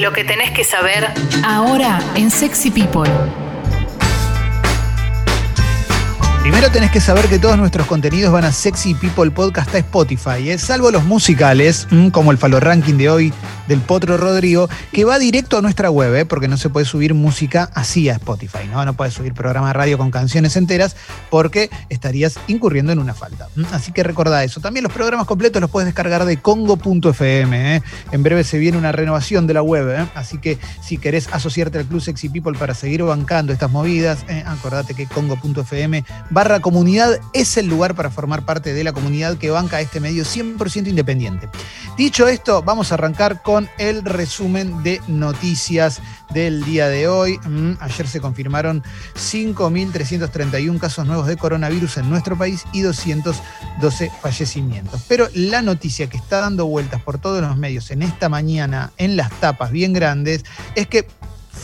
Lo que tenés que saber ahora en Sexy People. Primero tenés que saber que todos nuestros contenidos van a Sexy People Podcast a Spotify, ¿eh? salvo los musicales, mm, como el Falo Ranking de hoy del Potro Rodrigo, que va directo a nuestra web, ¿eh? porque no se puede subir música así a Spotify, ¿no? No puedes subir programa de radio con canciones enteras porque estarías incurriendo en una falta. Así que recordá eso. También los programas completos los puedes descargar de congo.fm. ¿eh? En breve se viene una renovación de la web, así que si querés asociarte al Club Sexy People para seguir bancando estas movidas, acordate que congo.fm barra comunidad es el lugar para formar parte de la comunidad que banca este medio 100% independiente. Dicho esto, vamos a arrancar con el resumen de noticias del día de hoy. Mm, ayer se confirmaron 5.331 casos nuevos de coronavirus en nuestro país y 212 fallecimientos. Pero la noticia que está dando vueltas por todos los medios en esta mañana, en las tapas bien grandes, es que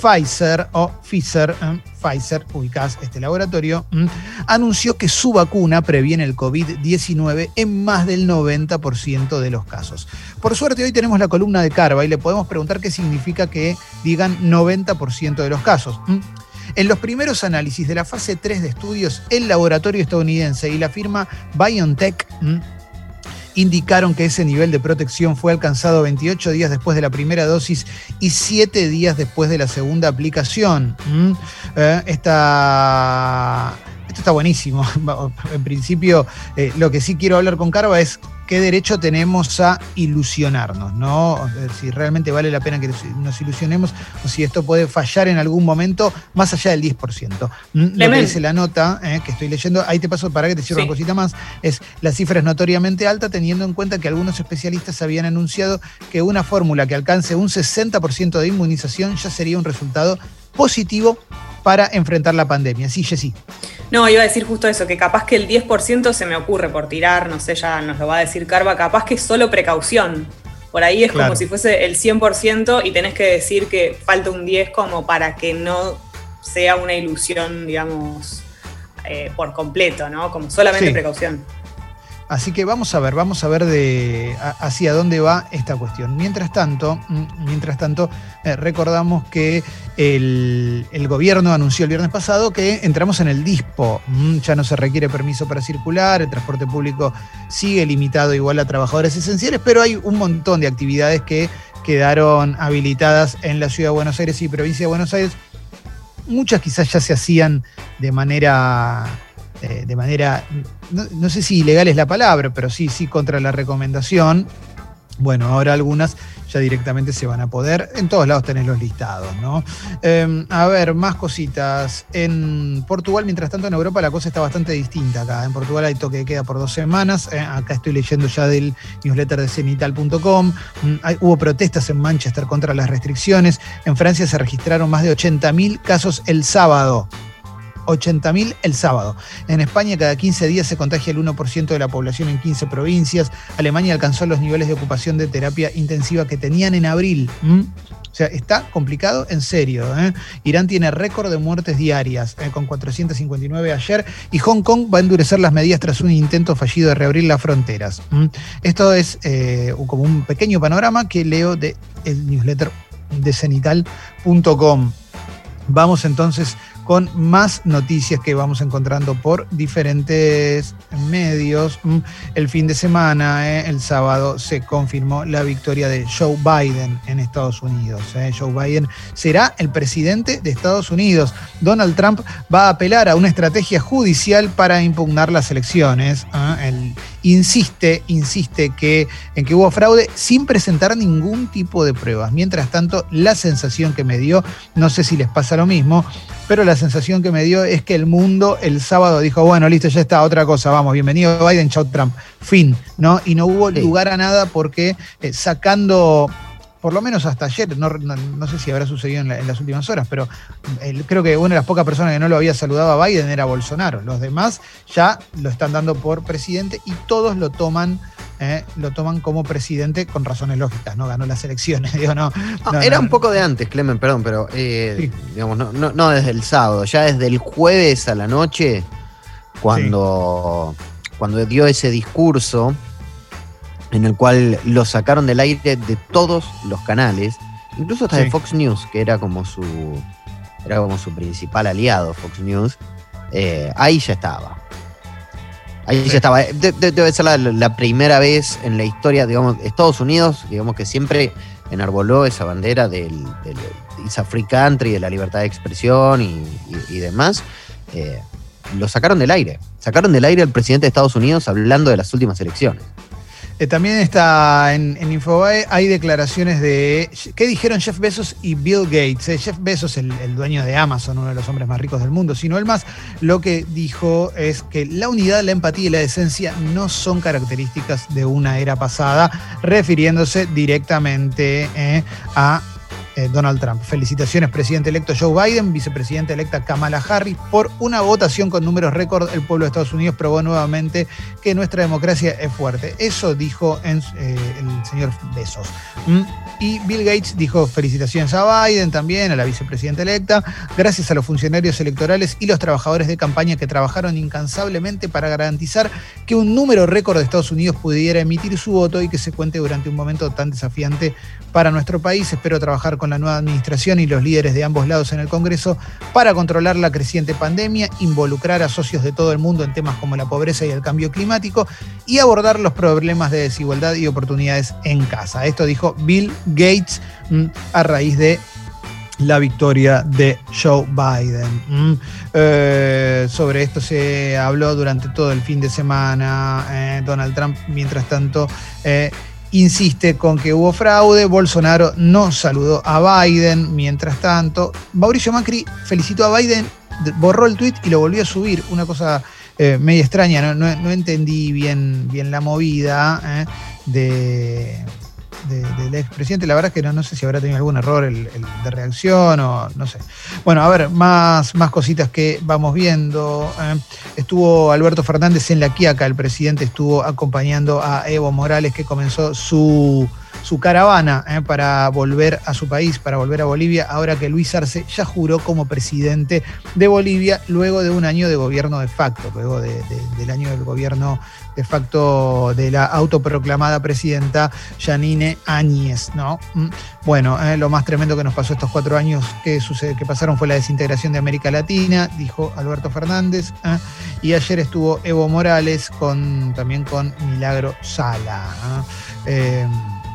Pfizer o Pfizer, eh, Pfizer, ubicás este laboratorio, mm, anunció que su vacuna previene el COVID-19 en más del 90% de los casos. Por suerte hoy tenemos la columna de Carva y le podemos preguntar qué significa que digan 90% de los casos. Mm. En los primeros análisis de la fase 3 de estudios, el laboratorio estadounidense y la firma BioNTech mm, indicaron que ese nivel de protección fue alcanzado 28 días después de la primera dosis y 7 días después de la segunda aplicación. ¿Mm? Eh, esta esto está buenísimo. En principio, eh, lo que sí quiero hablar con Carva es qué derecho tenemos a ilusionarnos, ¿no? Si realmente vale la pena que nos ilusionemos o si esto puede fallar en algún momento más allá del 10%. Mm, lo que dice la nota eh, que estoy leyendo, ahí te paso para que te cierre una cosita más, es la cifra es notoriamente alta teniendo en cuenta que algunos especialistas habían anunciado que una fórmula que alcance un 60% de inmunización ya sería un resultado positivo para enfrentar la pandemia. Sí, Jessy. No, iba a decir justo eso, que capaz que el 10% se me ocurre por tirar, no sé, ya nos lo va a decir Carva, capaz que es solo precaución. Por ahí es como si fuese el 100% y tenés que decir que falta un 10 como para que no sea una ilusión, digamos, eh, por completo, ¿no? Como solamente precaución. Así que vamos a ver, vamos a ver de hacia dónde va esta cuestión. Mientras tanto, mm, mientras tanto, eh, recordamos que el, gobierno anunció el viernes pasado que entramos en el DISPO. Mm, ya no se requiere permiso para circular, el transporte público sigue limitado igual a trabajadores esenciales, pero hay un montón de actividades que quedaron habilitadas en la ciudad de Buenos Aires y provincia de Buenos Aires. Muchas quizás ya se hacían de manera eh, de manera, no, sé si ilegal es la palabra, pero sí, sí contra la recomendación. Bueno, ahora algunas ya directamente se van a poder. En todos lados tenés los listados, ¿no? Em, a ver, más cositas. En Portugal, mientras tanto, en Europa la cosa está bastante distinta acá. En Portugal hay toque de queda por dos semanas. Eh, acá estoy leyendo ya del newsletter de cenital.com. Mm, hubo protestas en Manchester contra las restricciones. En Francia se registraron más de 80.000 casos el sábado. 80.000 el sábado. En España cada 15 días se contagia el 1% de la población en 15 provincias. Alemania alcanzó los niveles de ocupación de terapia intensiva que tenían en abril. O sea, está complicado en serio. ¿eh? Irán tiene récord de muertes diarias, ¿eh? con 459 ayer, y Hong Kong va a endurecer las medidas tras un intento fallido de reabrir las fronteras. Esto es eh, como un pequeño panorama que leo del el newsletter de cenital.com. Vamos entonces con más noticias que vamos encontrando por diferentes medios. Mm, el fin de semana, eh, el sábado, se confirmó la victoria de Joe Biden en Estados Unidos. Eh. Joe Biden será el presidente de Estados Unidos. Donald Trump va a apelar a una estrategia judicial para impugnar las elecciones. ¿eh? Insiste, insiste que, en que hubo fraude sin presentar ningún tipo de pruebas. Mientras tanto, la sensación que me dio, no sé si les pasa lo mismo, pero la sensación que me dio es que el mundo el sábado dijo, bueno, listo, ya está, otra cosa, vamos, bienvenido Biden, chao Trump, fin, ¿no? Y no hubo lugar a nada porque eh, sacando por lo menos hasta ayer, no, sé si habrá sucedido en, las últimas horas, pero eh, creo que una de las pocas personas que no lo había saludado a Biden era Bolsonaro. Los demás ya lo están dando por presidente y todos lo toman eh, lo toman como presidente con razones lógicas, ¿no? Ganó las elecciones, digo, no. era un poco de antes, Clemen, perdón, pero eh, digamos, no, desde el sábado, ya desde el jueves a la noche, cuando, cuando dio ese discurso en el cual lo sacaron del aire de todos los canales incluso hasta de Fox News, que era como su, era como su principal aliado, Fox News, eh, ahí ya estaba. Ahí ya estaba. debe ser la, primera vez en la historia, digamos, Estados Unidos, digamos que siempre enarboló esa bandera del, del It's Free Country, de la libertad de expresión y, demás. Eh, lo sacaron del aire. Sacaron del aire al presidente de Estados Unidos hablando de las últimas elecciones. Eh, también está en, Infobae, hay declaraciones de qué dijeron Jeff Bezos y Bill Gates. Eh, Jeff Bezos, el, el, dueño de Amazon, uno de los hombres más ricos del mundo, sino el más, lo que dijo es que la unidad, la empatía y la decencia no son características de una era pasada, refiriéndose directamente eh, a eh, Donald Trump. Felicitaciones, presidente electo Joe Biden, vicepresidenta electa Kamala Harris. Por una votación con números récord, el pueblo de Estados Unidos probó nuevamente que nuestra democracia es fuerte. Eso dijo eh, el señor Besos. ¿Mm? Y Bill Gates dijo felicitaciones a Biden también, a la vicepresidenta electa, gracias a los funcionarios electorales y los trabajadores de campaña que trabajaron incansablemente para garantizar que un número récord de Estados Unidos pudiera emitir su voto y que se cuente durante un momento tan desafiante para nuestro país. Espero trabajar con la nueva administración y los líderes de ambos lados en el Congreso para controlar la creciente pandemia, involucrar a socios de todo el mundo en temas como la pobreza y el cambio climático y abordar los problemas de desigualdad y oportunidades en casa. Esto dijo Bill Gates mm, a raíz de la victoria de Joe Biden. Mm, eh, sobre esto se habló durante todo el fin de semana. Eh, Donald Trump, mientras tanto, eh, insiste con que hubo fraude. Bolsonaro no saludó a Biden. Mientras tanto, Mauricio Macri felicitó a Biden, borró el tweet y lo volvió a subir. Una cosa media extraña, no, entendí bien, bien la movida de del expresidente. La verdad es que no, no, sé si habrá tenido algún error el, de reacción o no sé. Bueno, a ver, más, más cositas que vamos viendo. Eh. estuvo Alberto Fernández en la Quiaca, el presidente estuvo acompañando a Evo Morales que comenzó su su caravana eh, para volver a su país, para volver a Bolivia, ahora que Luis Arce ya juró como presidente de Bolivia luego de un año de gobierno de facto, luego del año del gobierno de facto de la autoproclamada presidenta Janine Áñez, ¿no? Mm. Bueno, eh, lo más tremendo que nos pasó estos cuatro años que, sucede, que pasaron fue la desintegración de América Latina, dijo Alberto Fernández, ¿eh? y ayer estuvo Evo Morales con, también con Milagro Sala.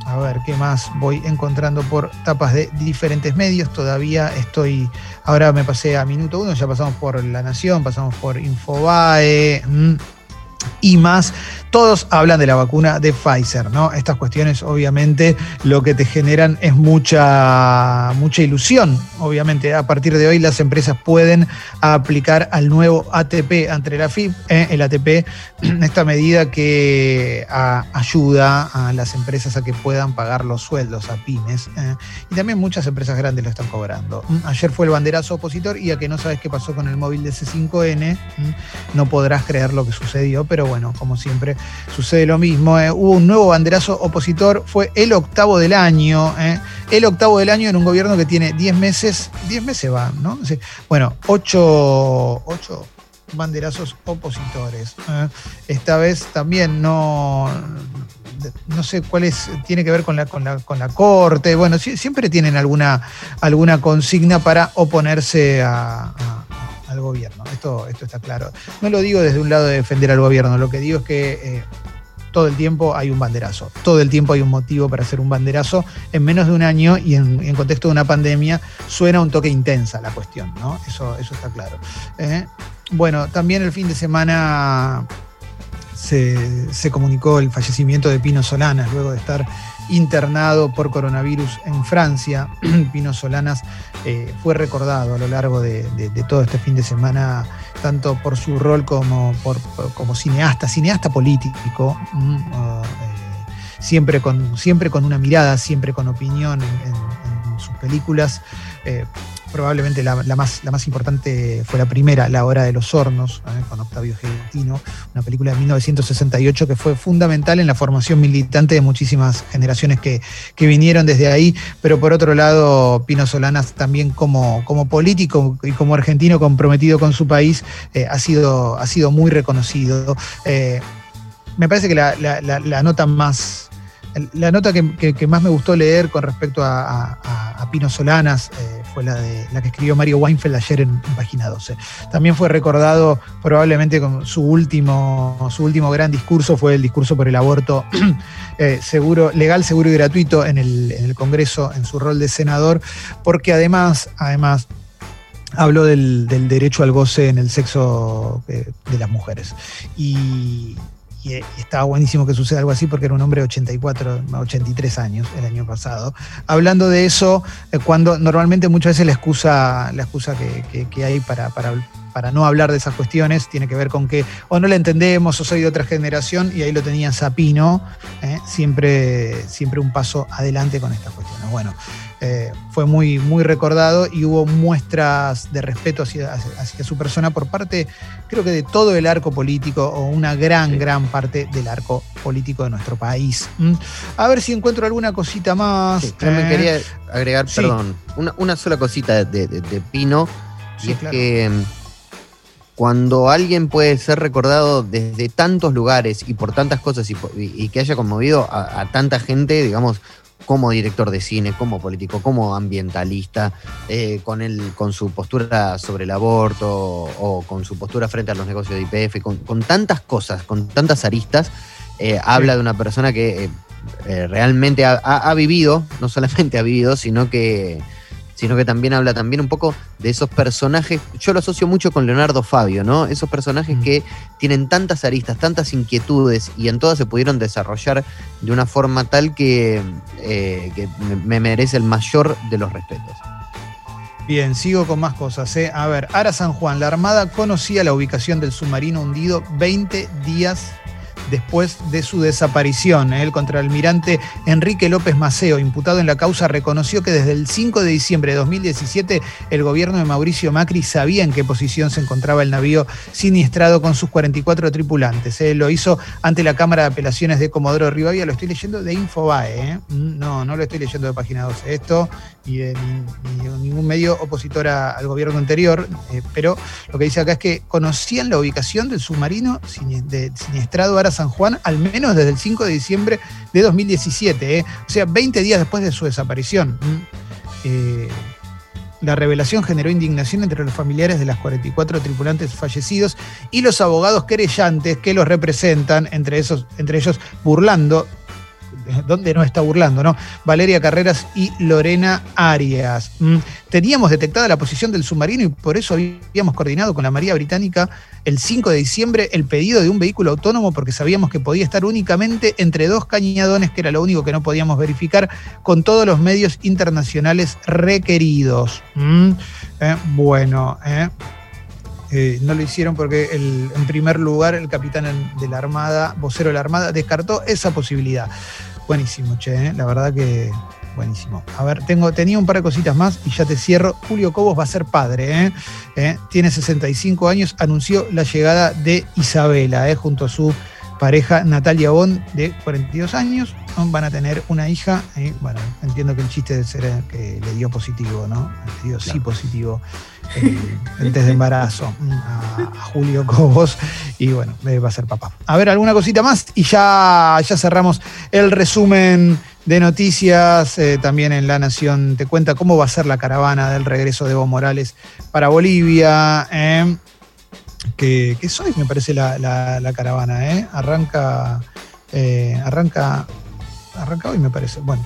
A ver qué más voy encontrando por tapas de diferentes medios. Todavía estoy. Ahora me pasé a minuto uno, ya pasamos por La Nación, pasamos por Infobae. Mm, y más todos hablan de la vacuna de Pfizer, ¿no? Estas cuestiones obviamente lo que te generan es mucha, mucha ilusión. Obviamente a partir de hoy las empresas pueden aplicar al nuevo ATP ante la FIP, ¿eh? el ATP, esta medida que ayuda a las empresas a que puedan pagar los sueldos a pymes. ¿eh? Y también muchas empresas grandes lo están cobrando. Ayer fue el banderazo opositor y a que no sabes qué pasó con el móvil de C5N, no podrás creer lo que sucedió, pero bueno, como siempre sucede lo mismo. ¿eh? Hubo un nuevo banderazo opositor, fue el octavo del año. ¿eh? El octavo del año en un gobierno que tiene 10 meses, 10 meses van, ¿no? Bueno, 8, banderazos opositores. ¿eh? Esta vez también no, no sé cuál es, tiene que ver con la, con la, con la corte. Bueno, siempre tienen alguna, alguna consigna para oponerse a al gobierno. Esto, esto está claro. No lo digo desde un lado de defender al gobierno, lo que digo es que eh, todo el tiempo hay un banderazo, todo el tiempo hay un motivo para hacer un banderazo. En menos de un año y en, contexto de una pandemia suena un toque intensa la cuestión, ¿no? Eso, eso está claro. Eh, bueno, también el fin de semana se, se, comunicó el fallecimiento de Pino Solanas luego de estar internado por coronavirus en Francia. Pino Solanas eh, fue recordado a lo largo de, todo este fin de semana, tanto por su rol como, cineasta, cineasta político, mm, eh, siempre, con, siempre con una mirada, siempre con opinión en, sus películas. Eh, probablemente la, más, la más importante fue la primera, La Hora de los Hornos, ¿eh? con Octavio Gentino, una película de 1968 que fue fundamental en la formación militante de muchísimas generaciones que, vinieron desde ahí, pero por otro lado, Pino Solanas también como, como político y como argentino comprometido con su país, eh, ha, sido, ha sido muy reconocido. Eh, me parece que la, nota más la nota que, más me gustó leer con respecto a, Pino Solanas, fue la, de, la que escribió Mario Weinfeld ayer en, Página 12. También fue recordado probablemente con su último, su último gran discurso, fue el discurso por el aborto eh, seguro, legal, seguro y gratuito en el, en el Congreso en su rol de senador, porque además, además habló del, derecho al goce en el sexo eh, de las mujeres. Y, estaba buenísimo que suceda algo así porque era un hombre de 84, 83 años el año pasado. Hablando de eso, eh, cuando normalmente muchas veces la excusa, la excusa que, hay para, para, para, no hablar de esas cuestiones tiene que ver con que o no la entendemos o soy de otra generación y ahí lo tenía Sapino, eh, siempre, siempre un paso adelante con estas cuestiones. Bueno, eh, fue muy, muy recordado y hubo muestras de respeto hacia, su persona por parte, creo que de todo el arco político o una gran, gran parte del arco político de nuestro país. ¿Mm? A ver si encuentro alguna cosita más. me quería agregar, perdón, una, sola cosita de, Pino, y es que mm, cuando alguien puede ser recordado desde tantos lugares y por tantas cosas y, que haya conmovido a, tanta gente, digamos, como director de cine, como político, como ambientalista, eh, con, el, con su postura sobre el aborto o con su postura frente a los negocios de IPF, con, tantas cosas, con tantas aristas, eh, habla de una persona que eh, realmente ha, vivido, no solamente ha vivido, sino que sino que también habla también un poco de esos personajes, yo lo asocio mucho con Leonardo Fabio, ¿no? Esos personajes mm. que tienen tantas aristas, tantas inquietudes y en todas se pudieron desarrollar de una forma tal que, eh, me merece el mayor de los respetos. Bien, sigo con más cosas. ¿eh? A ver, Ara San Juan, la Armada conocía la ubicación del submarino hundido 20 días después de su desaparición. El contraalmirante Enrique López Maceo, imputado en la causa, reconoció que desde el 5 de diciembre de 2017 el gobierno de Mauricio Macri sabía en qué posición se encontraba el navío siniestrado con sus 44 tripulantes. Él lo hizo ante la Cámara de Apelaciones de Comodoro Rivadavia. Lo estoy leyendo de Infobae. ¿eh? No, no lo estoy leyendo de Página 12. Esto y de, ningún medio opositor al gobierno anterior, eh, pero lo que dice acá es que conocían la ubicación del submarino de siniestrado Ara San Juan al menos desde el 5 de diciembre de 2017, ¿eh? o sea, 20 días después de su desaparición. Mm. Eh, la revelación generó indignación entre los familiares de las 44 tripulantes fallecidos y los abogados querellantes que los representan, entre, esos, entre ellos burlando ¿Dónde no está burlando, ¿no? Valeria Carreras y Lorena Arias. Mm, teníamos detectada la posición del submarino y por eso habíamos coordinado con la María Británica el 5 de diciembre el pedido de un vehículo autónomo porque sabíamos que podía estar únicamente entre dos cañadones, que era lo único que no podíamos verificar, con todos los medios internacionales requeridos. Mm, eh, bueno, eh. Eh, no lo hicieron porque en primer lugar el capitán de la Armada, vocero de la Armada, descartó esa posibilidad. Buenísimo, che, ¿eh? la verdad que buenísimo. A ver, tengo, tenía un par de cositas más y ya te cierro. Julio Cobos va a ser padre, ¿eh? tiene 65 años, anunció la llegada de Isabela junto a su pareja Natalia Bond de 42 años. Van a tener una hija. bueno, entiendo que el chiste de ser que le dio positivo, ¿no? Le dio sí positivo el test de embarazo a, Julio Cobos y bueno, va a ser papá. A ver, alguna cosita más y ya, ya cerramos el resumen de noticias. Eh, también en La Nación te cuenta cómo va a ser la caravana del regreso de Evo Morales para Bolivia. Eh, que, que hoy, me parece, la, caravana. Eh. Arranca, arranca arranca hoy, me parece. Bueno,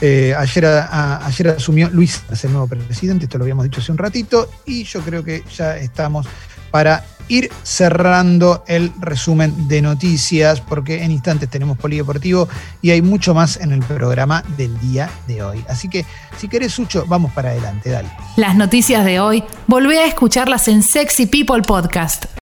eh, ayer, ayer asumió Luis, el nuevo presidente, esto lo habíamos dicho hace un ratito, y yo creo que ya estamos para ir cerrando el resumen de noticias, porque en instantes tenemos polideportivo y hay mucho más en el programa del día de hoy. Así que, si querés, Sucho, vamos para adelante, dale. Las noticias de hoy, volvé a escucharlas en Sexy People Podcast.